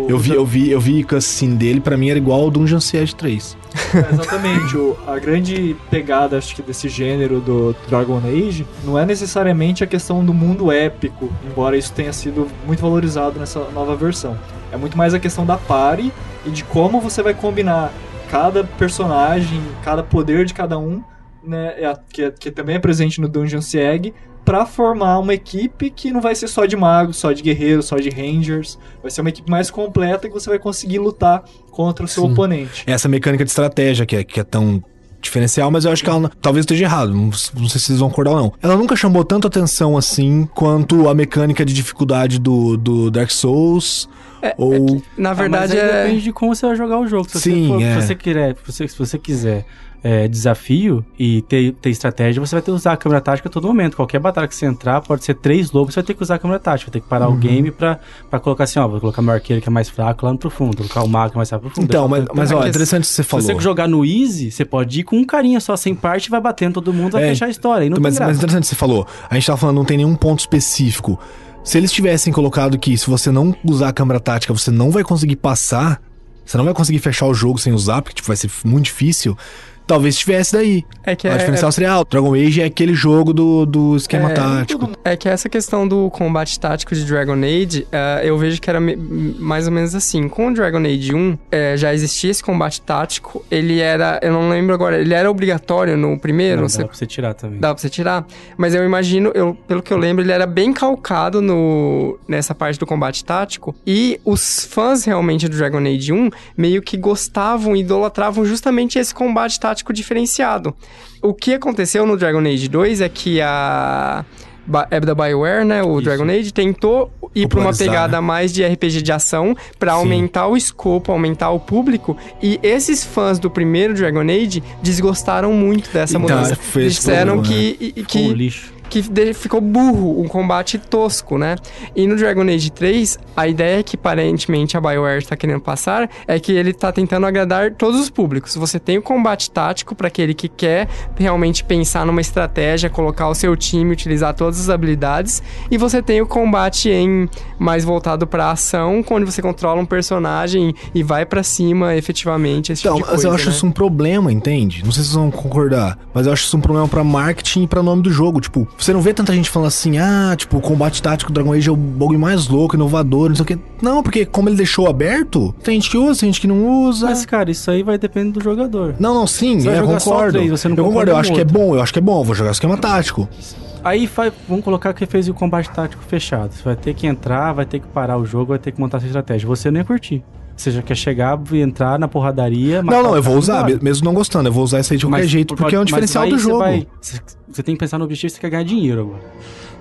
eu vi, eu vi, eu vi cutscene dele, pra mim era igual ao Dungeon Siege 3. É, exatamente. o- a grande pegada, acho que, desse gênero do Dragon Age não é necessariamente a questão do mundo épico, embora isso tenha sido muito valorizado nessa nova versão. É muito mais a questão da party e de como você vai combinar cada personagem, cada poder de cada um, né, é que, que também é presente no Dungeon Siege, pra formar uma equipe que não vai ser só de magos, só de guerreiros, só de rangers. Vai ser uma equipe mais completa que você vai conseguir lutar contra o seu Sim. oponente. Essa mecânica de estratégia que é, que é tão diferencial, mas eu acho que ela talvez esteja errado. Não, não sei se vocês vão acordar ou não. Ela nunca chamou tanto atenção assim quanto a mecânica de dificuldade do, do Dark Souls. ou. Na Ah, verdade, mas aí é. depende de como você vai jogar o jogo. Se Sim, você for- é. se você quiser, se você, se você quiser é, desafio e ter, ter estratégia, você vai ter que usar a câmera tática a todo momento. Qualquer batalha que você entrar, pode ser três lobos, você vai ter que usar a câmera tática. Vai ter que parar Uhum. o game pra, pra colocar assim, ó, vou colocar meu arqueiro que é mais fraco lá no profundo, colocar o mago que é mais fraco no profundo. Então, mas, eu- mas ó, Porque interessante o que você Se falou. você jogar no easy, você pode ir com um carinha só sem parte, vai batendo todo mundo, vai É, fechar a história. E não mas, mas interessante o que você falou. A gente tava falando, não tem nenhum ponto específico. Se eles tivessem colocado que se você não usar a câmera tática, você não vai conseguir passar, você não vai conseguir fechar o jogo sem usar, porque tipo, vai ser muito difícil. Talvez tivesse daí. É que a é- diferencial seria alto. Dragon Age é aquele jogo do, do esquema É, tático. É que essa questão do combate tático de Dragon Age, eh, eu vejo que era mais ou menos assim. Com o Dragon Age 1, eh, já existia esse combate tático. Ele era, eu não lembro agora, ele era obrigatório no primeiro? Não, Você- dá pra você tirar também. Dá pra você tirar. Mas eu imagino, eu, pelo que eu lembro, ele era bem calcado no, nessa parte do combate tático. E os fãs realmente do Dragon Age 1 meio que gostavam, idolatravam justamente esse combate tático diferenciado. O que aconteceu no Dragon Age 2 é que a. É da BioWare, né? O Isso. Dragon Age tentou ir pra uma pegada né? mais de RPG de ação Sim. aumentar o escopo, aumentar o público. E esses fãs do primeiro Dragon Age desgostaram muito dessa Então, mudança. Disseram problema, que, um que lixo. Que ficou burro, um combate tosco, né? E no Dragon Age 3, a ideia que aparentemente a BioWare está querendo passar é que ele está tentando agradar todos os públicos. Você tem o combate tático para aquele que quer realmente pensar numa estratégia, colocar o seu time, utilizar todas as habilidades, e você tem o combate em mais voltado para ação, onde você controla um personagem e vai para cima efetivamente, esse Então, tipo de mas coisa, eu acho né? isso um problema, entende? Não sei se vocês vão concordar, mas eu acho isso um problema pra marketing e pra nome do jogo. Tipo, você não vê tanta gente falando assim, ah, tipo, o combate tático do Dragon Age é o bug mais louco, inovador, não sei o quê. Não, porque como ele deixou aberto, tem gente que usa, tem gente que não usa. Mas, cara, isso aí vai depender do jogador. Não, não, sim, Você é, eu concordo. três, você não eu concordo, eu acho que é outro. bom, eu acho que é bom, vou jogar esquema tático. Aí vai, vamos colocar que fez o combate tático fechado. Você vai ter que entrar, vai ter que parar o jogo, vai ter que montar sua estratégia. Você não ia curtir. Você já quer chegar e entrar na porradaria. Não, não, o eu vou usar, mesmo não gostando, eu vou usar isso aí de qualquer Mas- jeito, porque é um diferencial do você jogo. vai- Você tem que pensar no objetivo, você quer ganhar dinheiro agora.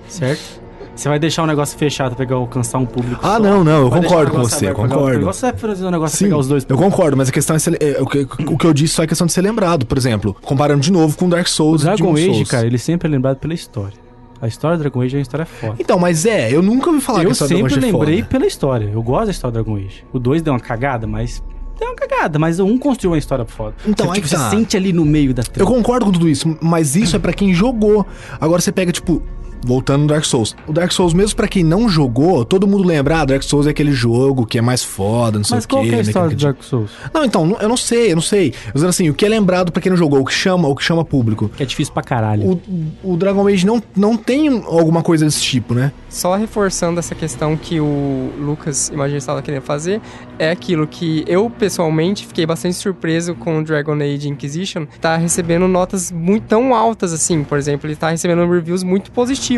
Certo? Você vai deixar o negócio fechado pra pegar, alcançar um público Ah, só? não, não, eu Vai concordo o com você, aberto concordo. O negócio é fazer um negócio Sim, pegar os dois eu concordo, mas a questão é, ser, é, o, que, o que eu disse só é questão de ser lembrado. Por exemplo, comparando de novo com Dark O Souls e Dragon Age, Souls. cara, ele sempre é lembrado pela história. A história do Dragon Age é uma história foda. Então, mas é, eu nunca ouvi falar que a eu história do sempre Dragon Age é lembrei pela história. Eu gosto da história do Dragon Age. O 2 deu uma cagada, mas. Deu uma cagada, mas 1 construiu uma história foda. Então, você, tipo, tá. você sente ali no meio da Eu trama. concordo com tudo isso, mas isso é pra quem jogou. Agora você pega, tipo, voltando no Dark Souls. O Dark Souls, mesmo pra quem não jogou, todo mundo lembra, ah, Dark Souls é aquele jogo que é mais foda, não sei Mas o qual quê. que é a né, história que- do Dark Souls? Não, então, eu não sei, eu não sei. Eu dizendo assim, o que é lembrado pra quem não jogou, o que chama, o que chama público. Que é difícil pra caralho. O, o Dragon Age não, não tem alguma coisa desse tipo, né? Só reforçando essa questão que o Lucas, imagina, estava querendo fazer, é aquilo que eu, pessoalmente, fiquei bastante surpreso com o Dragon Age Inquisition. Tá recebendo notas muito tão altas assim, por exemplo, ele tá recebendo reviews muito positivos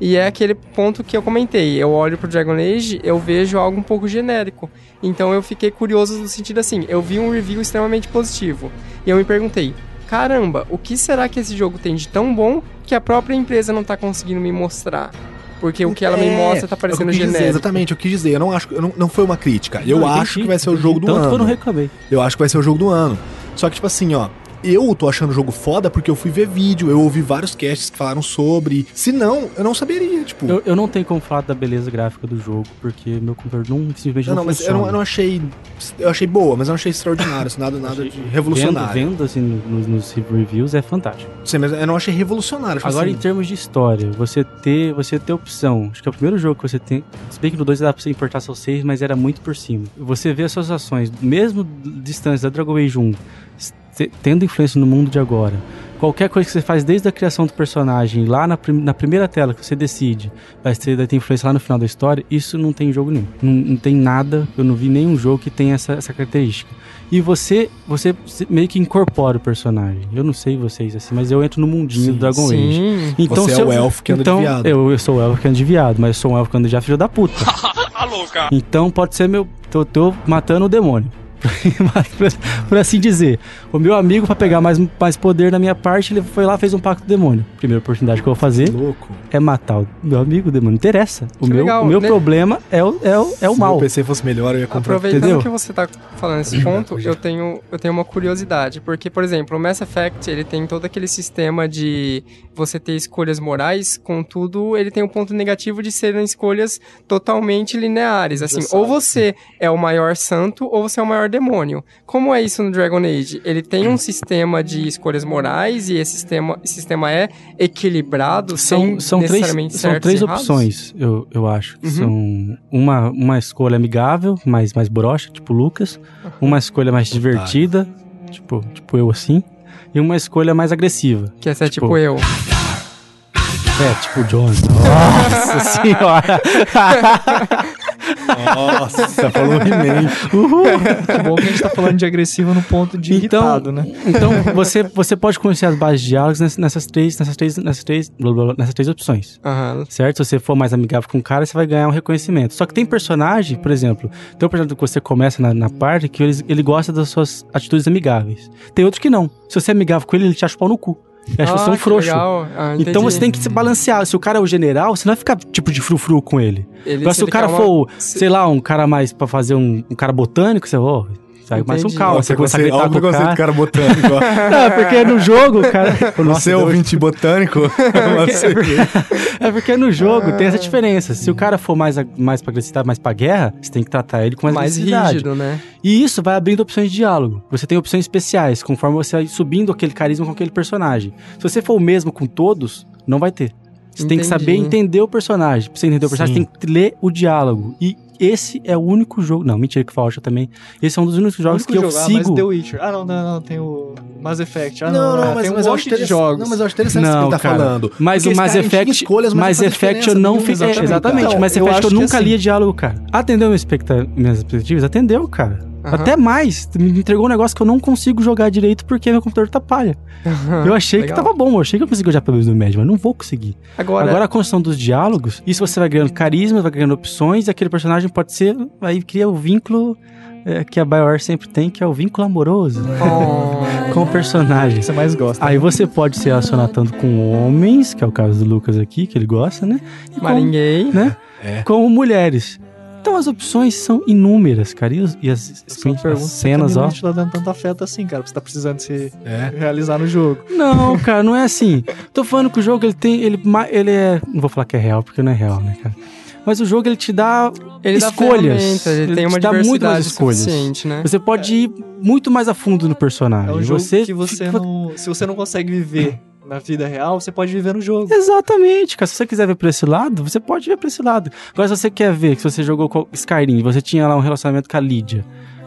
E é aquele ponto que eu comentei. Eu olho pro Dragon Age, eu vejo algo um pouco genérico. Então eu fiquei curioso no sentido assim, eu vi um review extremamente positivo. E eu me perguntei, caramba, o que será que esse jogo tem de tão bom que a própria empresa não tá conseguindo me mostrar? Porque o que ela me É, mostra tá é o parecendo que eu quis dizer, genérico. exatamente, eu quis dizer. Eu não acho, eu não, não foi uma crítica. Eu Não, acho entendi, que vai ser o entendi. jogo do Tanto ano. que eu não reclamei. Eu acho que vai ser o jogo do ano. Só que, tipo assim, ó. Eu tô achando o jogo foda porque eu fui ver vídeo, eu ouvi vários casts que falaram sobre. Se não, eu não saberia, tipo. Eu, eu não tenho como falar da beleza gráfica do jogo, porque meu computador não simplesmente não, não, não, mas eu não, eu não achei. Eu achei boa, mas eu não achei extraordinário, assim, nada, nada de revolucionário. Vendo, vendo assim, nos, nos reviews é fantástico. Sim, mas eu não achei revolucionário. tipo Agora, assim, em termos de história, você ter, você ter opção. Acho que é o primeiro jogo que você tem. Se bem que no 2 dá pra você importar seus saves, mas era muito por cima. Você vê as suas ações, mesmo distantes da Dragon Age 1, se- tendo influência no mundo de agora. Qualquer coisa que você faz desde a criação do personagem, lá na, prim- na primeira tela que você decide, vai ter, vai ter influência lá no final da história, isso não tem em jogo nenhum. Não, não tem nada, eu não vi nenhum jogo que tenha essa, essa característica. E você, você meio que incorpora o personagem. Eu não sei vocês assim, mas eu entro no mundinho do Dragon Age. Sim. Você se é o elfo que anda de então, viado. Eu, eu sou o elfo que anda de viado, mas eu sou um elfo que anda de filho da puta. Então pode ser meu. Tô, tô matando o demônio. por assim dizer. O meu amigo, pra pegar mais, mais poder da minha parte, ele foi lá e fez um pacto com o demônio. Primeira oportunidade que eu vou fazer louco. é matar o meu amigo, o demônio. Não interessa. O meu, legal, o meu né? problema é o, é o, é o Se mal. meu PC fosse melhor, eu ia comprar. Aproveitando entendeu? que você tá falando esse ponto, eu tenho, eu tenho uma curiosidade. Porque, por exemplo, o Mass Effect, ele tem todo aquele sistema de você ter escolhas morais, contudo, ele tem um ponto negativo de serem escolhas totalmente lineares. Assim, ou você é o maior santo, ou você é o maior demônio. Como é isso no Dragon Age? Ele tem um sistema de escolhas morais, e esse sistema, esse sistema é equilibrado, sem São, são três, são três e opções, eu, eu acho. Uhum. São uma, uma escolha amigável, mais, mais broxa, tipo Lucas. Uma escolha mais divertida, tipo, tipo eu assim. E uma escolha mais agressiva. Que essa é tipo, Tipo, eu. É, tipo o John. Nossa senhora! Nossa, falou He-Man. Que bom que a gente tá falando de agressivo no ponto de Então, irritado, né? então você, você pode conhecer as bases de diálogos ness- nessas três, nessas três, nessas três, blá, blá, blá, nessas três opções. Aham. Certo? Se você for mais amigável com o cara, você vai ganhar um reconhecimento. Só que tem personagem, por exemplo, tem um personagem que você começa na, na parte que ele, ele gosta das suas atitudes amigáveis. Tem outro que não. Se você é amigável com ele, ele te acha o pau no cu. Ele acha Ah, você um que frouxo. Ah, Então você tem que se balancear. Se o cara é o general, você não vai ficar tipo de frufru com ele. Ele- Agora, se o cara uma- for, se- sei lá, um cara mais pra fazer um, um cara botânico, você, ó, sai mais um Entendi. calma. Nossa, Você começa a gritar o com o cara. do cara botânico. Não, é porque no jogo, cara. Você é ouvinte botânico? Você- É porque no jogo tem essa diferença. Se o cara for mais, mais pra agressividade, mais pra guerra, você tem que tratar ele com mais, mais agressividade. rígido, né? E isso vai abrindo opções de diálogo. Você tem opções especiais, conforme você vai subindo aquele carisma com aquele personagem. Se você for o mesmo com todos, não vai ter. Você tem que Entendi. saber entender o personagem. Pra você entender o personagem, Sim. tem que ler o diálogo. E esse é o único jogo. Não, mentira que Fallout também. Esse é um dos únicos jogos que eu jogo, ah, mas sigo. The Witcher. Ah, não, não, não, tem o Mass Effect. Ah, Não, não, não, ah, mas, tem um mas eu acho de jogos. Não, mas eu acho interessante isso que Não, ele tá cara. falando. Mas Porque o Mass Effect, escolhas, mas Mass Effect eu não fiz. é, exatamente. Exatamente, Então, Mass eu Effect eu acho que nunca assim- lia diálogo, cara. Atendeu minhas expectativas? Atendeu, cara. Aham. Até mais. Me entregou um negócio que eu não consigo jogar direito porque meu computador tá palha. Eu achei Legal. que tava bom, eu achei que eu conseguia jogar pelo menos no médio, mas não vou conseguir. Agora, Agora a construção dos diálogos, isso você vai ganhando carisma, vai ganhando opções, e aquele personagem pode ser. Aí cria o vínculo é, que a BioWare sempre tem, que é o vínculo amoroso Oh. com o personagem. você mais gosta. Aí você pode se relacionar tanto com homens, que é o caso do Lucas aqui, que ele gosta, né? E com, Maringuei. né? É. com mulheres. Então as opções são inúmeras, cara. E, os- e as, as cenas, ó. não tá dando tanto afeto assim, cara. Você tá precisando se É. realizar no jogo. Não, cara, não é assim. Tô falando que o jogo ele tem. Ele, ele é. Não vou falar que é real, porque não é real, né, cara? Mas o jogo ele te dá Ele dá escolhas. ferramentas, ele, tem uma te dá diversidade muito mais escolhas. suficiente, né? Você pode ir muito mais a fundo no personagem. É um jogo você que você fica- não. Se você não consegue viver na vida real, você pode viver no jogo. Exatamente, cara. Se você quiser ver por esse lado, você pode ver por esse lado. Agora, se você quer ver que se você jogou Skyrim, você tinha lá um relacionamento com a Lydia,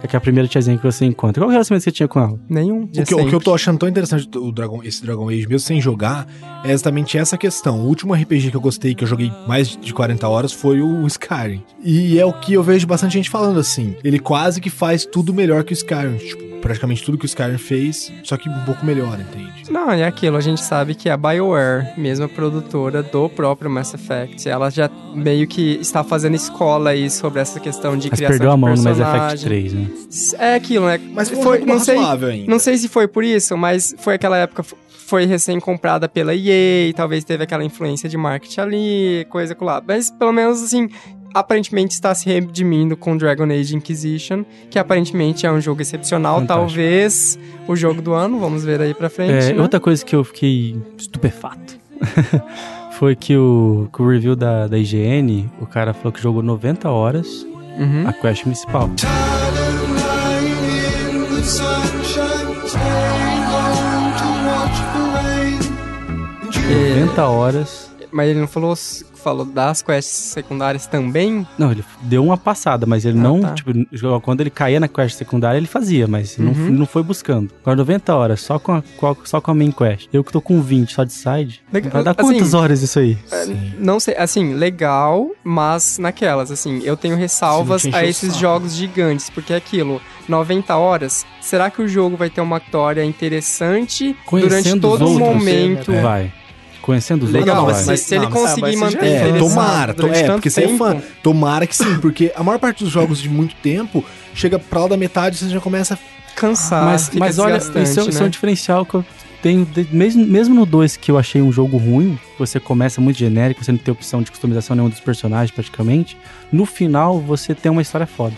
que é a primeira tiazinha que você encontra. Qual é o relacionamento que você tinha com ela? Nenhum. O que, o que eu tô achando tão interessante do Dragon, esse Dragon Age, mesmo sem jogar, é exatamente essa questão. O último RPG que eu gostei, que eu joguei mais de 40 horas, foi o Skyrim. E é o que eu vejo bastante gente falando assim. Ele quase que faz tudo melhor que o Skyrim. Tipo, praticamente tudo que o Skyrim fez, só que um pouco melhor, entende? Não, é aquilo, a gente sabe que a BioWare, mesma produtora do próprio Mass Effect, ela já meio que está fazendo escola aí sobre essa questão de Mas criação perdeu a de mão no Mass. Effect 3, né? É aquilo, né? Mas foi, um não sei, ainda. não sei se foi por isso, mas foi aquela época foi recém comprada pela EA, talvez teve aquela influência de marketing ali, coisa com lá. Mas pelo menos assim, aparentemente está se redimindo com Dragon Age Inquisition, que aparentemente é um jogo excepcional, Fantástico. talvez o jogo do ano, vamos ver aí pra frente. É, né? Outra coisa que eu fiquei estupefato foi que o, que o review da, da IGN, o cara falou que jogou 90 horas Uhum. a quest principal. É, 90 horas. mas ele não falou, falou das quests secundárias também? Não, ele deu uma passada, mas ele Ah, não, tá. tipo, quando ele caía na quest secundária, ele fazia, mas não, Uhum. não foi buscando. Agora 90 horas, só com, a, só com a main quest. Eu que tô com 20 só de side. Legal, Vai dar assim, quantas horas isso aí? Não sei, assim, legal, mas naquelas, assim, eu tenho ressalvas não a esses jogos gigantes, porque é aquilo, 90 horas, será que o jogo vai ter uma história interessante durante Conhecendo todo os o outros, momento? Vai. Conhecendo os Legal, outros, mas, se ele não, conseguir mas manter É, tomara, to- é, porque você é tempo, fã. Tomara que sim, porque a maior parte dos jogos de muito tempo, chega pra lá da metade você já começa. cansar, mas, fica mas olha, desgastante, esse é, esse é um né? diferencial que eu tenho, de- mesmo, mesmo no 2 que eu achei um jogo ruim, você começa muito genérico, você não tem opção de customização nenhum dos personagens praticamente, no final você tem uma história foda.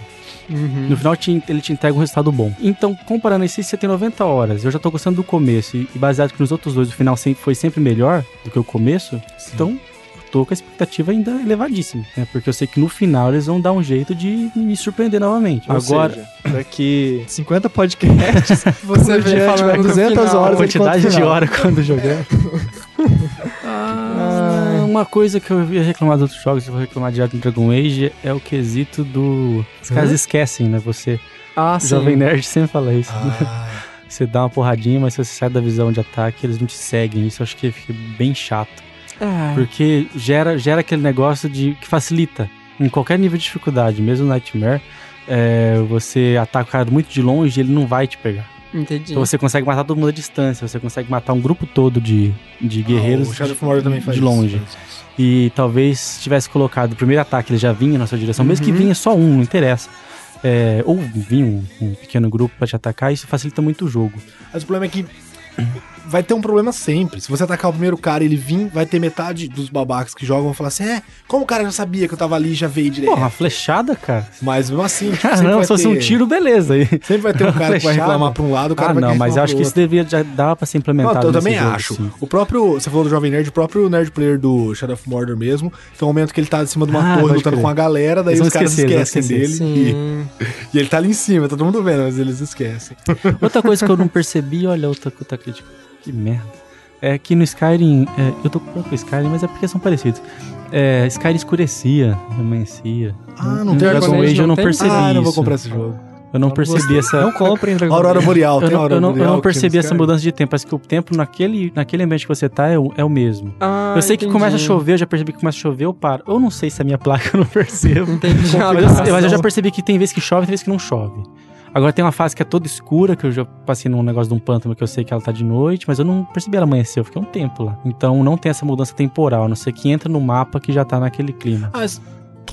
Uhum. No final ele te entrega um resultado bom. Então, comparando esse, você tem 90 horas, eu já tô gostando do começo, e, baseado que nos outros dois o final sempre, foi sempre melhor do que o começo, então eu tô com a expectativa ainda elevadíssima, né? Porque eu sei que no final eles vão dar um jeito de me surpreender novamente. Ou Agora, seja, daqui 50 podcasts, Você diante, falando vai do 200 final. horas. quantidade de hora quando jogar. Uma coisa que eu ia reclamar dos outros jogos, eu vou reclamar no Dragon Age, é o quesito do. Os caras Uhum. esquecem, né? Você, Ah, sim. Jovem Nerd sempre fala isso. né? Ah, Você dá uma porradinha, mas se você sai da visão de ataque, eles não te seguem. Isso eu acho que fica bem chato. É. Porque gera, gera aquele negócio de que facilita. Em qualquer nível de dificuldade, mesmo no Nightmare, é, você ataca o cara muito de longe e ele não vai te pegar. Entendi. Então você consegue matar todo mundo à distância, você consegue matar um grupo todo de, de guerreiros Ah, o Shadow of Mordor também faz de longe. isso. E talvez se tivesse colocado o primeiro ataque, ele já vinha na sua direção, mesmo que Uhum. vinha só um, não interessa. É, ou vinha um, um pequeno grupo pra te atacar, isso facilita muito o jogo. Mas o problema é que vai ter um problema sempre. Se você atacar o primeiro cara e ele vir, vai ter metade dos babacas que jogam vão falar assim: é, como o cara já sabia que eu tava ali e já veio direto? Porra, flechada, cara. Mas mesmo assim, tipo, Ah, não, vai se fosse um ter- tiro, beleza. aí. Sempre vai ter um cara que vai reclamar pra um lado, o cara Ah, vai não, mas eu acho que isso devia já dava pra ser implementado. Não, eu também jogo, acho. sim. O próprio, você falou do Jovem Nerd, o próprio Nerd Player do Shadow of Mordor mesmo, tem um momento que ele tá em cima de uma Ah, torre lutando com a galera, daí os caras esquecer, esquecem dele e, e ele tá ali em cima, tá todo mundo vendo, mas eles esquecem. Outra coisa que eu não percebi, olha, outra, outra crítica. Que merda. É que no Skyrim, é, eu tô com o Skyrim, mas é porque são parecidos. É, Skyrim escurecia, amanhecia. Ah, No tem Dragon Age eu não não tem? percebi Ah, isso. não vou comprar esse jogo. Eu não percebi essa... Não comprem Dragon Aurora. Boreal, Eu tem não, Aurora eu, não, eu Boreal. não que percebi essa mudança de tempo, parece que o tempo naquele, naquele ambiente que você tá é o, é o mesmo. Ah, eu sei que entendi. começa a chover, eu já percebi que começa a chover, eu paro. Eu não sei se é a minha placa, eu não percebo. Entendi. mas, eu, mas eu já percebi que tem vezes que chove e tem vezes que não chove. Agora tem uma fase que é toda escura, que eu já passei num negócio de um pântano que eu sei que ela tá de noite, mas eu não percebi ela amanhecer, eu fiquei um tempo lá. Então não tem essa mudança temporal, a não ser que entra no mapa que já tá naquele clima. Ah,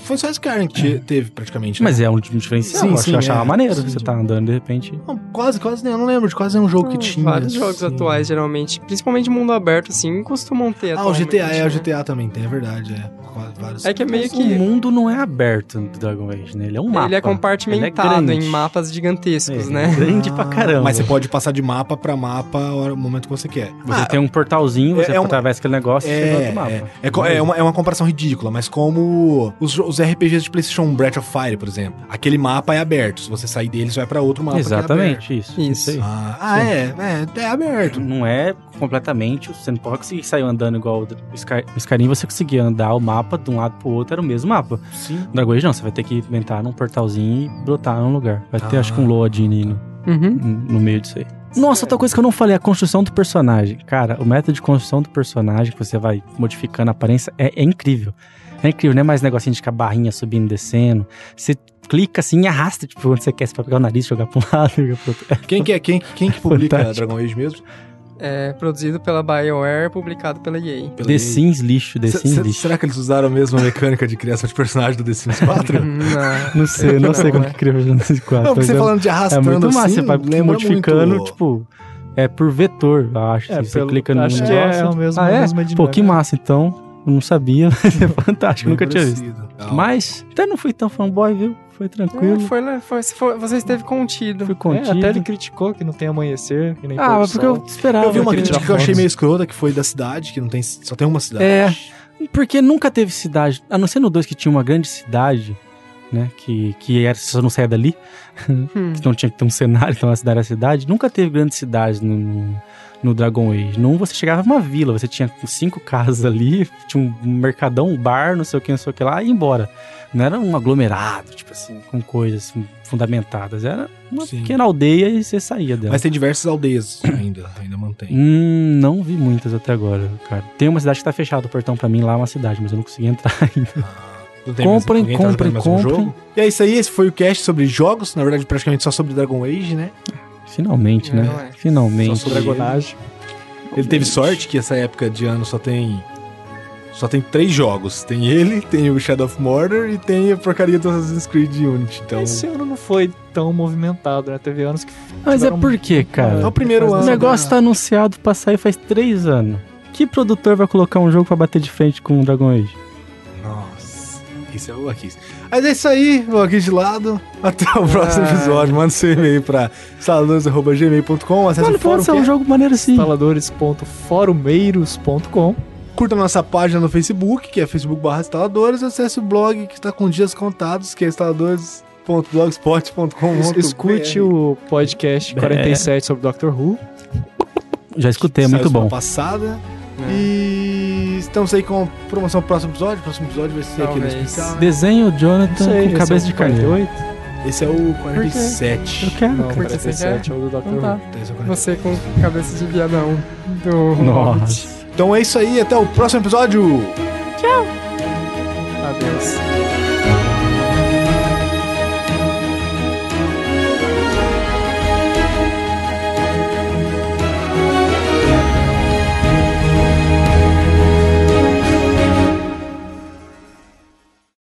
foi só Skyrim que te- teve praticamente. né? Mas é um diferencial, Sim, eu acho- sim, eu achava é. maneiro. Sim, você sim. tá andando de repente. Não, quase, quase, eu não lembro de quase nenhum jogo que tinha. Vários jogos assim. atuais, geralmente, principalmente mundo aberto, assim, costumam ter Ah, o GTA, é, o né? GTA também tem, é verdade, é. Quase vários. É que é meio Mas que... O mundo não é aberto do Dragon Age, né? Ele é um mapa. Ele é compartimentado Ele é em mapas gigantescos, É, né? Grande pra caramba. Mas você pode passar de mapa pra mapa a hora- o momento que você quer. Você Ah, tem um portalzinho, você é- é uma- atravessa aquele negócio e chega no É, outro mapa. é, é, é uma, é uma comparação ridícula, mas como os, os RPGs de PlayStation Breath of Fire, por exemplo, aquele mapa é aberto. Se você sair dele, você vai pra outro mapa. que é aberto. Exatamente, isso. Isso. aí. Ah, ah, é, é, é aberto. Não é completamente. Você não pode conseguir sair andando igual o Sky, Skyrim, você conseguia andar o mapa de um lado pro outro, era o mesmo mapa. Sim. No Dragon Age não, você vai ter que entrar num portalzinho e brotar num lugar. Vai ter, Ah. acho que um loading no, Uhum. no meio disso aí. Nossa, outra coisa que eu não falei, a construção do personagem. Cara, o método de construção do personagem, que você vai modificando a aparência, é, é incrível. É incrível, não é mais negocinho de ficar barrinha subindo e descendo. Você clica assim e arrasta, tipo, onde você quer, você vai pegar o nariz, jogar pra um lado, jogar pro outro. Quem que é? Quem, quem que publica Fantástico. Dragon Age mesmo? É produzido pela BioWare, publicado pela EA. Pela The EA. Sims lixo, The Sims lixo. será que eles usaram a mesma mecânica de criação de personagem do The Sims 4? Não. Não sei, não sei como que criou o Genesis 4. Não, porque você é- falando de É arrastando muito massa, assim, você vai modificando, muito... tipo, é por vetor, eu acho. É, assim, você pelo- clica no acho que negócio. é a mesma- ah, a é? Pô, que massa, então. Eu não sabia, mas é fantástico, Bem nunca tinha visto. parecido. Legal. Mas até não fui tão fanboy, viu? Foi tranquilo. É, foi, lá- foi, foi- você esteve contido. Fui É, contido. até ele criticou que não tem amanhecer, que nem Ah, mas porque eu esperava. Eu vi uma crítica que eu achei meio escrota, que foi da cidade, que não tem, só tem uma cidade. É, porque nunca teve cidade, a não ser no 2 que tinha uma grande cidade, né, que, que era, você só não saia dali, Hum. que não tinha que ter um cenário, então a cidade era a cidade. Nunca teve grandes cidades no, no, no Dragon Age. Num você chegava numa vila, você tinha cinco casas ali, tinha um mercadão, um bar, não sei o que, não sei o que lá, e ia embora. Não era um aglomerado, tipo assim, com coisas assim, fundamentadas. Era uma Sim. pequena aldeia e você saía dela. Mas tem diversas aldeias ainda, ainda mantém. Hum, não vi muitas até agora, cara. Tem uma cidade que tá fechada o portão pra mim lá, é uma cidade, mas eu não consegui entrar ainda. Tem Comprem, tá comprem, comprem. E é isso aí, esse foi o cast sobre jogos, na verdade praticamente só sobre Dragon Age, né? Finalmente, né? É. Finalmente. Só sobre Dragonage. Ele teve sorte que essa época de ano só tem só tem três jogos. Tem ele, tem o Shadow of Mordor e tem a porcaria do Assassin's Creed Unity. Então, Esse ano não foi tão movimentado, né? Teve anos que. Mas é por quê, cara? é o primeiro Mas O ano. negócio tá anunciado pra sair faz três anos. Que produtor vai colocar um jogo pra bater de frente com o Dragon Age? É o. Mas é isso aí, vou aqui de lado. Até o próximo Ah. episódio. Manda seu e-mail pra saladores.gmail.com. Acesse Mano, o fórum. ser um é- jogo maneiro assim. Instaladores.forumeiros.com Curta nossa página no Facebook, que é facebook.com instaladores. Acesse o blog que está com dias contados, que é instaladores.blogspot.com. Escute o podcast 47 sobre Doctor Who. Já escutei, é muito semana bom. passada. E estamos aí com promoção pro próximo episódio. Próximo episódio vai ser aquele Talvez. especial. né? Desenho Jonathan aí, com cabeça é o de carneiro. 48? Esse é o 47. Eu quero, Não, cara. Porque você 47 é o do Doctor Então tá. É o 47. Você com cabeça de viadão do Hobbit. Nossa. Então é isso aí, até o próximo episódio. Adeus.